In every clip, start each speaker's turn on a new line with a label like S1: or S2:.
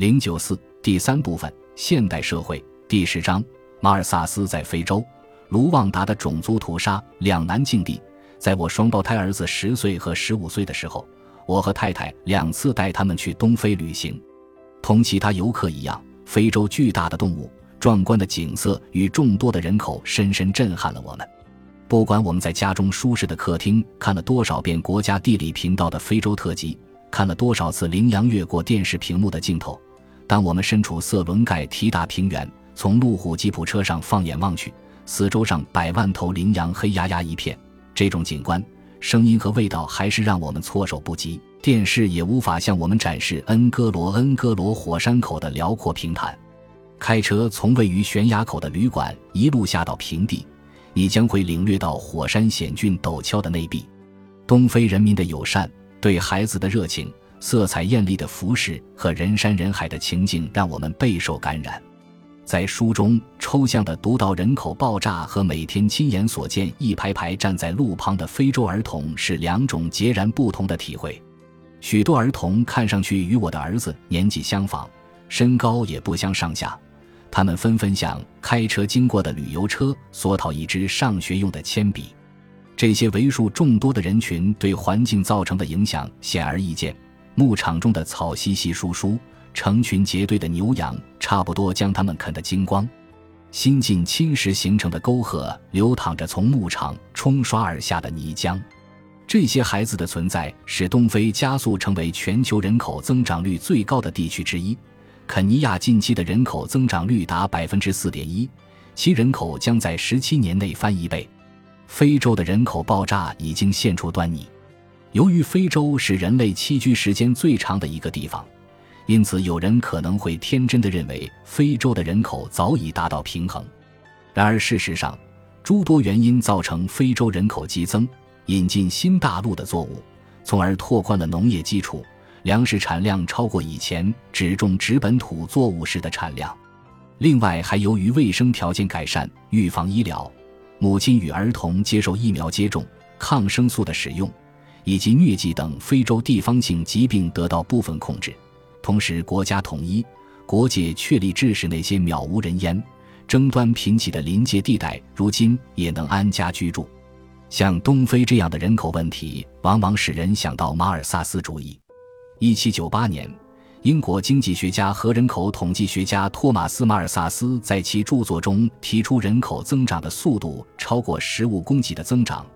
S1: 零九四第三部分现代社会第十章马尔萨斯在非洲卢旺达的种族屠杀两难境地。在我双胞胎儿子十岁和十五岁的时候，我和太太两次带他们去东非旅行。同其他游客一样，非洲巨大的动物、壮观的景色与众多的人口深深震撼了我们。不管我们在家中舒适的客厅看了多少遍国家地理频道的非洲特辑，看了多少次羚羊越过电视屏幕的镜头。当我们身处色伦盖提达平原，从路虎吉普车上放眼望去，四周上百万头羚羊黑压压一片，这种景观、声音和味道还是让我们措手不及。电视也无法向我们展示恩戈罗恩戈罗火山口的辽阔平坦。开车从位于悬崖口的旅馆一路下到平地，你将会领略到火山险峻陡峭的内壁。东非人民的友善，对孩子的热情。色彩艳丽的服饰和人山人海的情境让我们备受感染，在书中抽象地读到人口爆炸和每天亲眼所见一排排站在路旁的非洲儿童是两种截然不同的体会。许多儿童看上去与我的儿子年纪相仿，身高也不相上下，他们纷纷向开车经过的旅游车索讨一支上学用的铅笔。这些为数众多的人群对环境造成的影响显而易见。牧场中的草稀稀疏疏，成群结队的牛羊差不多将它们啃得精光。新近侵蚀形成的沟壑流淌着从牧场冲刷而下的泥浆。这些孩子的存在使东非加速成为全球人口增长率最高的地区之一。肯尼亚近期的人口增长率达百分之四点一，其人口将在十七年内翻一倍。非洲的人口爆炸已经现出端倪。由于非洲是人类栖居时间最长的一个地方，因此有人可能会天真的认为非洲的人口早已达到平衡。然而，事实上，诸多原因造成非洲人口激增。引进新大陆的作物，从而拓宽了农业基础，粮食产量超过以前只种植本土作物时的产量。另外，还由于卫生条件改善、预防医疗、母亲与儿童接受疫苗接种、抗生素的使用。以及疟疾等非洲地方性疾病得到部分控制，同时国家统一，国界确立，致使那些渺无人烟、争端频起的临界地带，如今也能安家居住。像东非这样的人口问题，往往使人想到马尔萨斯主义。一七九八年，英国经济学家和人口统计学家托马斯·马尔萨斯在其著作中提出，人口增长的速度超过食物供给的增长。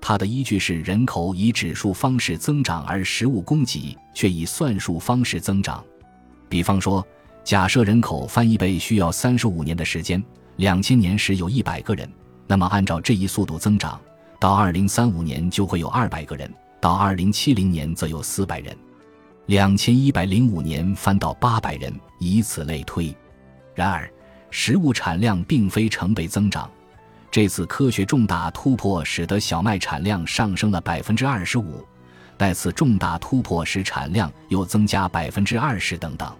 S1: 它的依据是人口以指数方式增长，而食物供给却以算术方式增长。比方说，假设人口翻一倍需要三十五年的时间，两千年时有一百个人，那么按照这一速度增长，到二零三五年就会有二百个人，到二零七零年则有四百人，两千一百零五年翻到八百人，以此类推。然而，食物产量并非成倍增长。这次科学重大突破使得小麦产量上升了百分之二十五，再次重大突破使产量又增加百分之二十等等。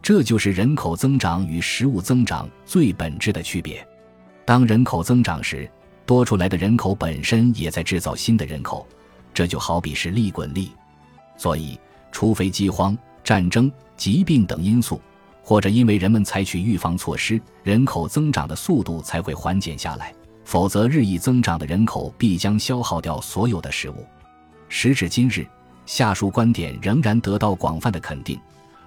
S1: 这就是人口增长与食物增长最本质的区别。当人口增长时，多出来的人口本身也在制造新的人口，这就好比是利滚利。所以，除非饥荒、战争、疾病等因素，或者因为人们采取预防措施，人口增长的速度才会缓减下来。否则，日益增长的人口必将消耗掉所有的食物。时至今日，下述观点仍然得到广泛的肯定：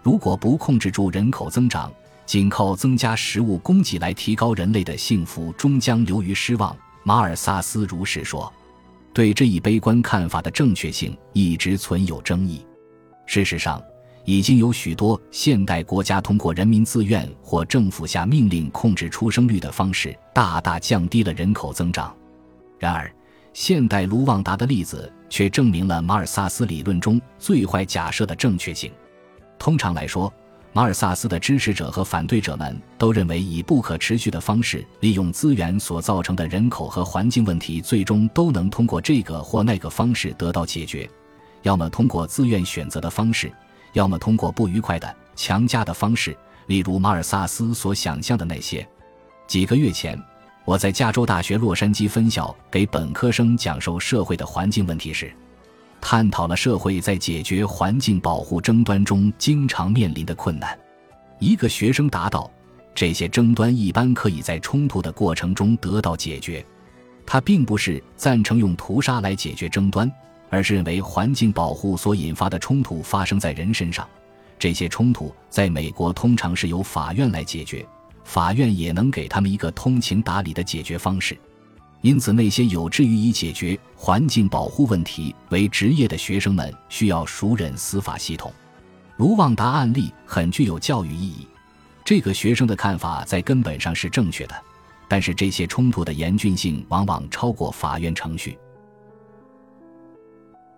S1: 如果不控制住人口增长，仅靠增加食物供给来提高人类的幸福，终将流于失望。马尔萨斯如是说。对这一悲观看法的正确性一直存有争议。事实上，已经有许多现代国家通过人民自愿或政府下命令控制出生率的方式，大大降低了人口增长。然而，现代卢旺达的例子却证明了马尔萨斯理论中最坏假设的正确性。通常来说，马尔萨斯的支持者和反对者们都认为，以不可持续的方式利用资源所造成的人口和环境问题，最终都能通过这个或那个方式得到解决，要么通过自愿选择的方式。要么通过不愉快的强加的方式，例如马尔萨斯所想象的那些。几个月前，我在加州大学洛杉矶分校给本科生讲授社会的环境问题时，探讨了社会在解决环境保护争端中经常面临的困难。一个学生答道：“这些争端一般可以在冲突的过程中得到解决。”他并不是赞成用屠杀来解决争端，而是认为环境保护所引发的冲突发生在人身上，这些冲突在美国通常是由法院来解决，法院也能给他们一个通情达理的解决方式。因此，那些有志于以解决环境保护问题为职业的学生们需要熟稔司法系统。卢旺达案例很具有教育意义，这个学生的看法在根本上是正确的，但是这些冲突的严峻性往往超过法院程序。